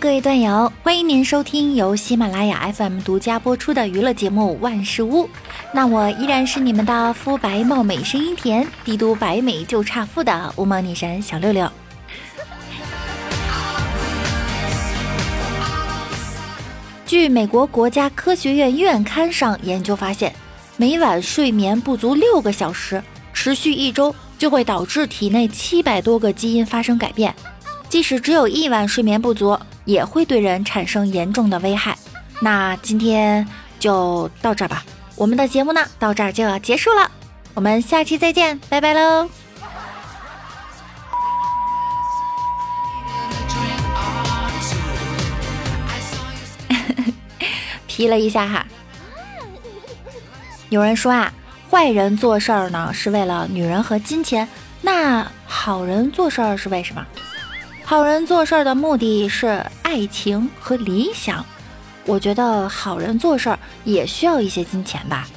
各位段友，欢迎您收听由喜马拉雅 FM 独家播出的娱乐节目《万事屋》。那我依然是你们的肤白貌美、声音甜、帝都白美就差富的无毛女神小六六。据美国国家科学院院刊上研究发现，每晚睡眠不足六个小时，持续一周就会导致体内七百多个基因发生改变。即使只有一晚睡眠不足，也会对人产生严重的危害。那今天就到这儿吧，我们的节目呢到这儿就要结束了，我们下期再见，拜拜喽。P 了一下哈，有人说啊，坏人做事儿呢是为了女人和金钱，那好人做事儿是为什么？好人做事儿的目的是爱情和理想，我觉得好人做事儿也需要一些金钱吧。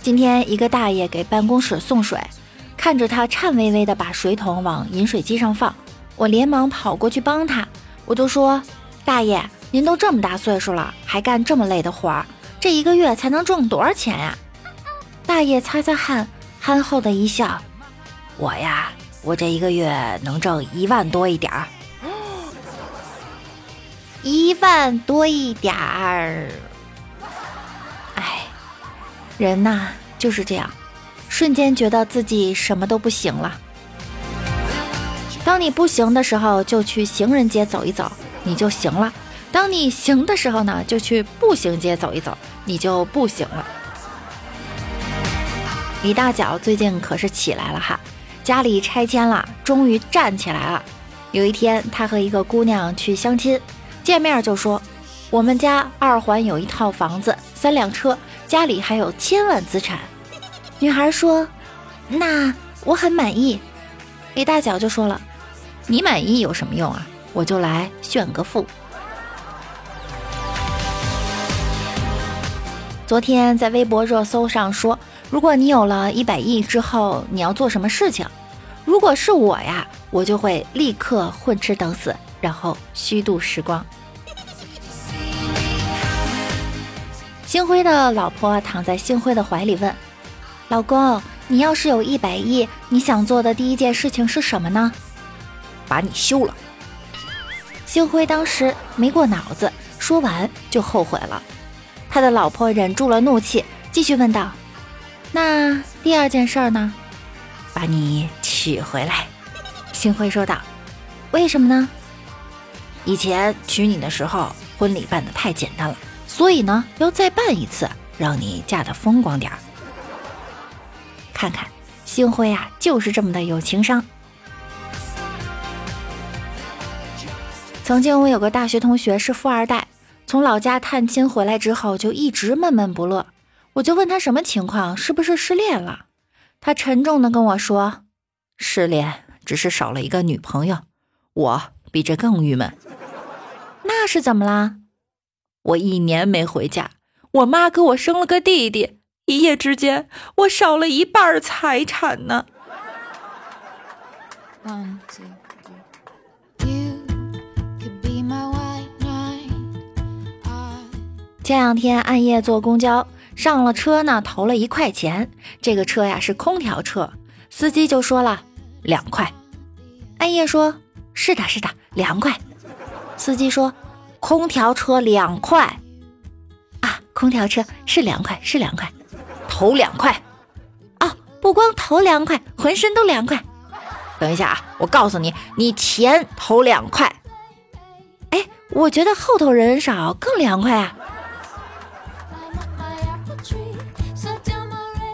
今天一个大爷给办公室送水，看着他颤巍巍的把水桶往饮水机上放，我连忙跑过去帮他，我就说：“大爷，您都这么大岁数了，还干这么累的活儿，这一个月才能挣多少钱呀？”大爷擦擦汗，憨厚的一笑：“我呀。”我这一个月能挣一万多一点儿，一万多一点儿。哎，人呐就是这样，瞬间觉得自己什么都不行了。当你不行的时候，就去行人街走一走，你就行了；当你行的时候呢，就去步行街走一走，你就不行了。李大脚最近可是起来了哈。家里拆迁了，终于站起来了。有一天，他和一个姑娘去相亲，见面就说：“我们家二环有一套房子，三辆车，家里还有千万资产。”女孩说：“那我很满意。”李大脚就说了：“你满意有什么用啊？我就来炫个富。”昨天在微博热搜上说：“如果你有了一百亿之后，你要做什么事情？”如果是我呀，我就会立刻混吃等死，然后虚度时光。星辉的老婆躺在星辉的怀里问：“老公，你要是有一百亿，你想做的第一件事情是什么呢？”把你休了。星辉当时没过脑子，说完就后悔了。他的老婆忍住了怒气，继续问道：“那第二件事呢？”把你。娶回来，星辉说道：“为什么呢？以前娶你的时候，婚礼办的太简单了，所以呢，要再办一次，让你嫁的风光点儿。看看，星辉啊，就是这么的有情商。曾经我有个大学同学是富二代，从老家探亲回来之后，就一直闷闷不乐。我就问他什么情况，是不是失恋了？他沉重的跟我说。”失恋只是少了一个女朋友，我比这更郁闷。那是怎么啦？我一年没回家，我妈给我生了个弟弟，一夜之间我少了一半财产呢。前两天暗夜坐公交，上了车呢，投了一块钱。这个车呀是空调车，司机就说了。两块，暗夜说：“是的，是的，两块。”司机说：“空调车两块啊，空调车是两块，是两块，头两块啊，不光头凉快，浑身都凉快。等一下啊，我告诉你，你前头两块，哎，我觉得后头人少更凉快啊。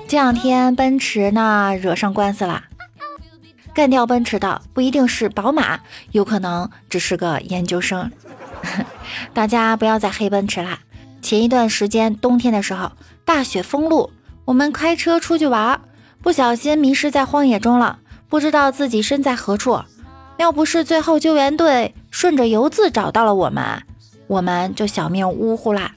这两天奔驰呢惹上官司了。”干掉奔驰的不一定是宝马，有可能只是个研究生。大家不要再黑奔驰啦！前一段时间冬天的时候，大雪封路，我们开车出去玩，不小心迷失在荒野中了，不知道自己身在何处。要不是最后救援队顺着油渍找到了我们，我们就小命呜呼啦。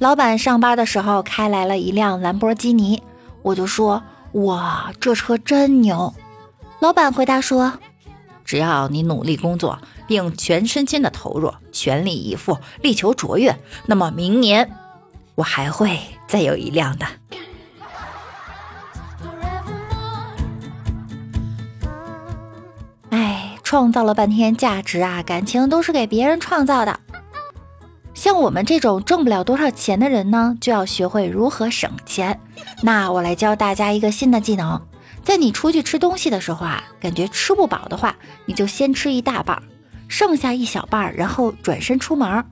老板上班的时候开来了一辆兰博基尼，我就说哇，这车真牛！老板回答说：“只要你努力工作，并全身心的投入，全力以赴，力求卓越，那么明年我还会再有一辆的。”哎，创造了半天价值啊，感情都是给别人创造的。像我们这种挣不了多少钱的人呢，就要学会如何省钱。那我来教大家一个新的技能，在你出去吃东西的时候啊，感觉吃不饱的话，你就先吃一大半，剩下一小半，然后转身出门。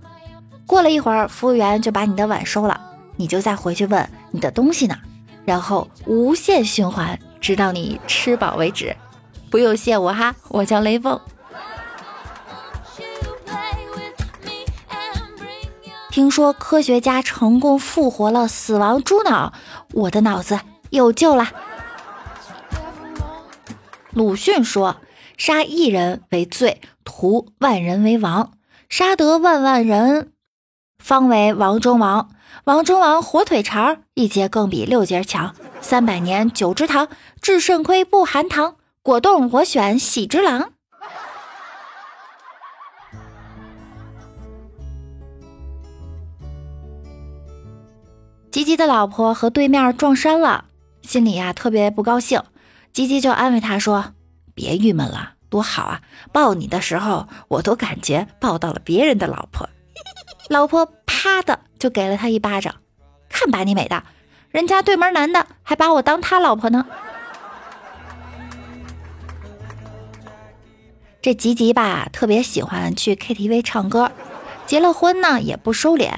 过了一会儿，服务员就把你的碗收了，你就再回去问你的东西呢，然后无限循环，直到你吃饱为止。不用谢我哈，我叫雷锋。听说科学家成功复活了死亡猪脑，我的脑子有救了。鲁迅说：“杀一人为罪，屠万人为王。杀得万万人，方为王中王。王中王，火腿肠一节更比六节强。三百年九芝堂，治肾亏不含糖。果冻我选喜之郎。”吉吉的老婆和对面撞衫了，心里呀特别不高兴。吉吉就安慰他说：“别郁闷了，多好啊！抱你的时候，我都感觉抱到了别人的老婆。”老婆啪的就给了他一巴掌，看把你美的，人家对门男的还把我当他老婆呢。这吉吉吧，特别喜欢去 KTV 唱歌，结了婚呢也不收敛。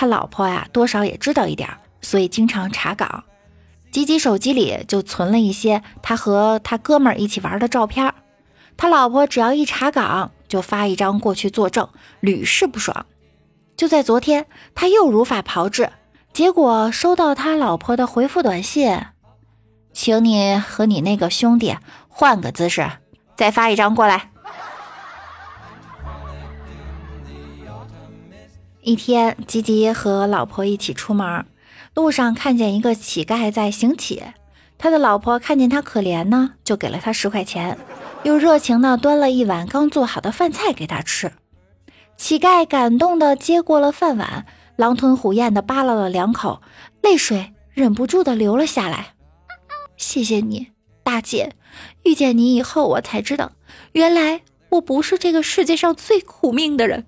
他老婆呀，多少也知道一点，所以经常查岗。吉吉手机里就存了一些他和他哥们儿一起玩的照片。他老婆只要一查岗，就发一张过去作证，屡试不爽。就在昨天，他又如法炮制，结果收到他老婆的回复短信：“请你和你那个兄弟换个姿势，再发一张过来。”一天，吉吉和老婆一起出门，路上看见一个乞丐在行乞，他的老婆看见他可怜呢，就给了他十块钱，又热情的端了一碗刚做好的饭菜给他吃。乞丐感动的接过了饭碗，狼吞虎咽的扒拉了两口，泪水忍不住的流了下来。谢谢你，大姐，遇见你以后，我才知道，原来我不是这个世界上最苦命的人，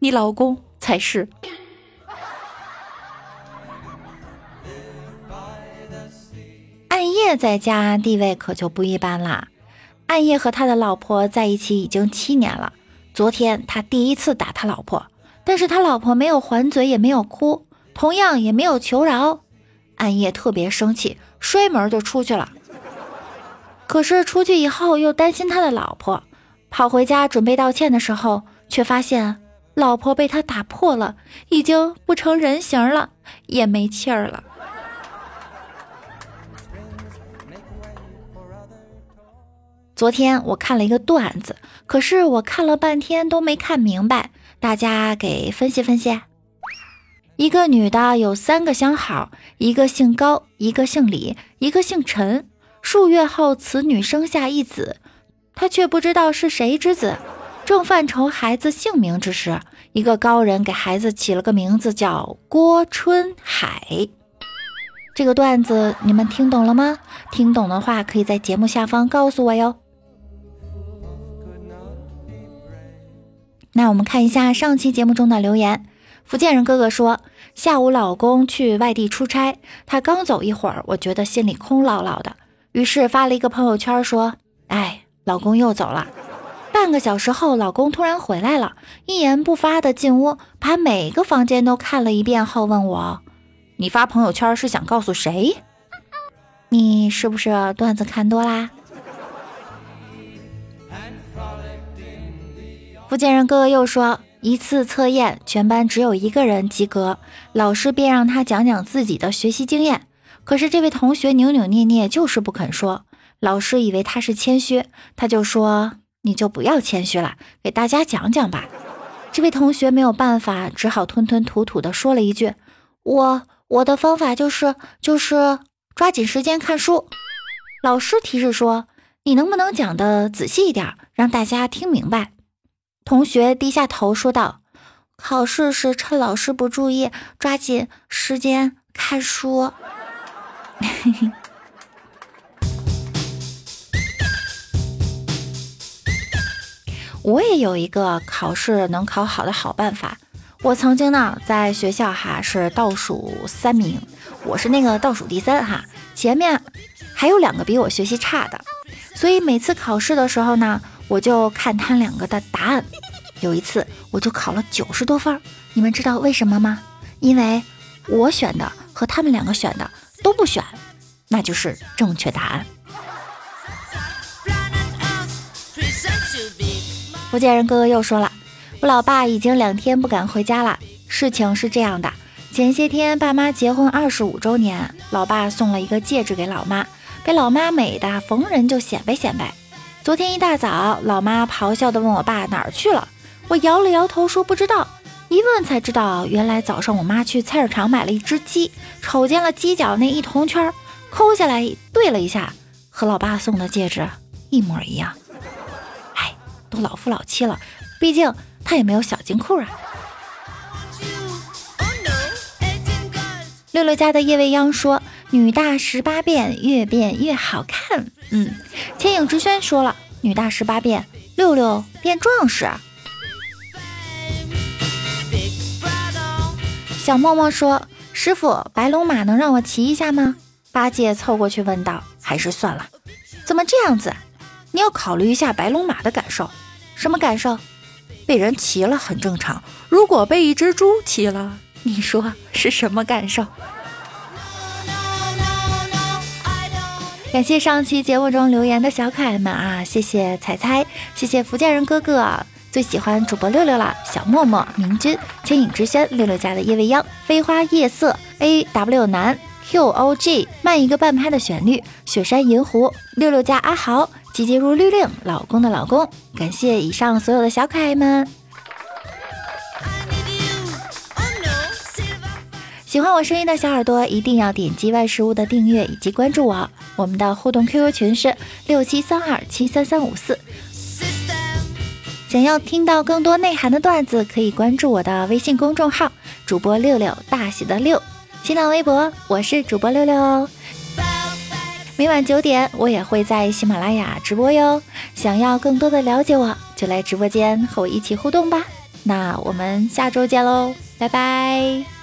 你老公。才是。暗夜在家地位可就不一般啦。暗夜和他的老婆在一起已经七年了。昨天他第一次打他老婆，但是他老婆没有还嘴，也没有哭，同样也没有求饶。暗夜特别生气，摔门就出去了。可是出去以后又担心他的老婆，跑回家准备道歉的时候，却发现。老婆被他打破了，已经不成人形了，也没气儿了。昨天我看了一个段子，可是我看了半天都没看明白，大家给分析分析。一个女的有三个相好，一个姓高，一个姓李，一个姓陈。数月后，此女生下一子，她却不知道是谁之子。正犯愁孩子姓名之时，一个高人给孩子起了个名字，叫郭春海。这个段子你们听懂了吗？听懂的话，可以在节目下方告诉我哟。那我们看一下上期节目中的留言。福建人哥哥说，下午老公去外地出差，他刚走一会儿，我觉得心里空落落的，于是发了一个朋友圈说：“哎，老公又走了。”半个小时后，老公突然回来了，一言不发的进屋，把每个房间都看了一遍后问我：“你发朋友圈是想告诉谁？你是不是段子看多啦？”福建人哥哥又说：“一次测验，全班只有一个人及格，老师便让他讲讲自己的学习经验。可是这位同学扭扭捏捏，就是不肯说。老师以为他是谦虚，他就说。”你就不要谦虚了，给大家讲讲吧。这位同学没有办法，只好吞吞吐吐的说了一句：“我我的方法就是就是抓紧时间看书。老师提示说：“你能不能讲的仔细一点，让大家听明白？”同学低下头说道：“考试时趁老师不注意，抓紧时间看书。”我也有一个考试能考好的好办法。我曾经呢，在学校哈是倒数三名，我是那个倒数第三哈，前面还有两个比我学习差的，所以每次考试的时候呢，我就看他两个的答案。有一次我就考了九十多分，你们知道为什么吗？因为我选的和他们两个选的都不选，那就是正确答案。福建人哥哥又说了，我老爸已经两天不敢回家了。事情是这样的，前些天爸妈结婚二十五周年，老爸送了一个戒指给老妈，被老妈美的逢人就显摆显摆。昨天一大早，老妈咆哮地问我爸哪儿去了，我摇了摇头说不知道。一问才知道，原来早上我妈去菜市场买了一只鸡，瞅见了鸡脚那一铜圈，抠下来对了一下，和老爸送的戒指一模一样。都老夫老妻了，毕竟他也没有小金库啊。六六家的夜未央说：“女大十八变，越变越好看。”嗯，千影之轩说了：“女大十八变，六六变壮士。”小默默说：“师傅，白龙马能让我骑一下吗？”八戒凑过去问道：“还是算了，怎么这样子？”你要考虑一下白龙马的感受，什么感受？被人骑了很正常，如果被一只猪骑了，你说是什么感受？感谢上期节目中留言的小可爱们啊，谢谢彩彩，谢谢福建人哥哥，最喜欢主播六六了，小默默、明君、千影之轩、六六家的夜未央、飞花夜色、A W 男、Q O G、慢一个半拍的旋律、雪山银狐、六六家阿豪。急急如律令，老公的老公，感谢以上所有的小可爱们。喜欢我声音的小耳朵，一定要点击万事屋的订阅以及关注我。我们的互动 QQ 群是六七三二七三三五四。想要听到更多内涵的段子，可以关注我的微信公众号主播六六大写的六，新浪微博我是主播六六哦。每晚九点，我也会在喜马拉雅直播哟。想要更多的了解我，就来直播间和我一起互动吧。那我们下周见喽，拜拜。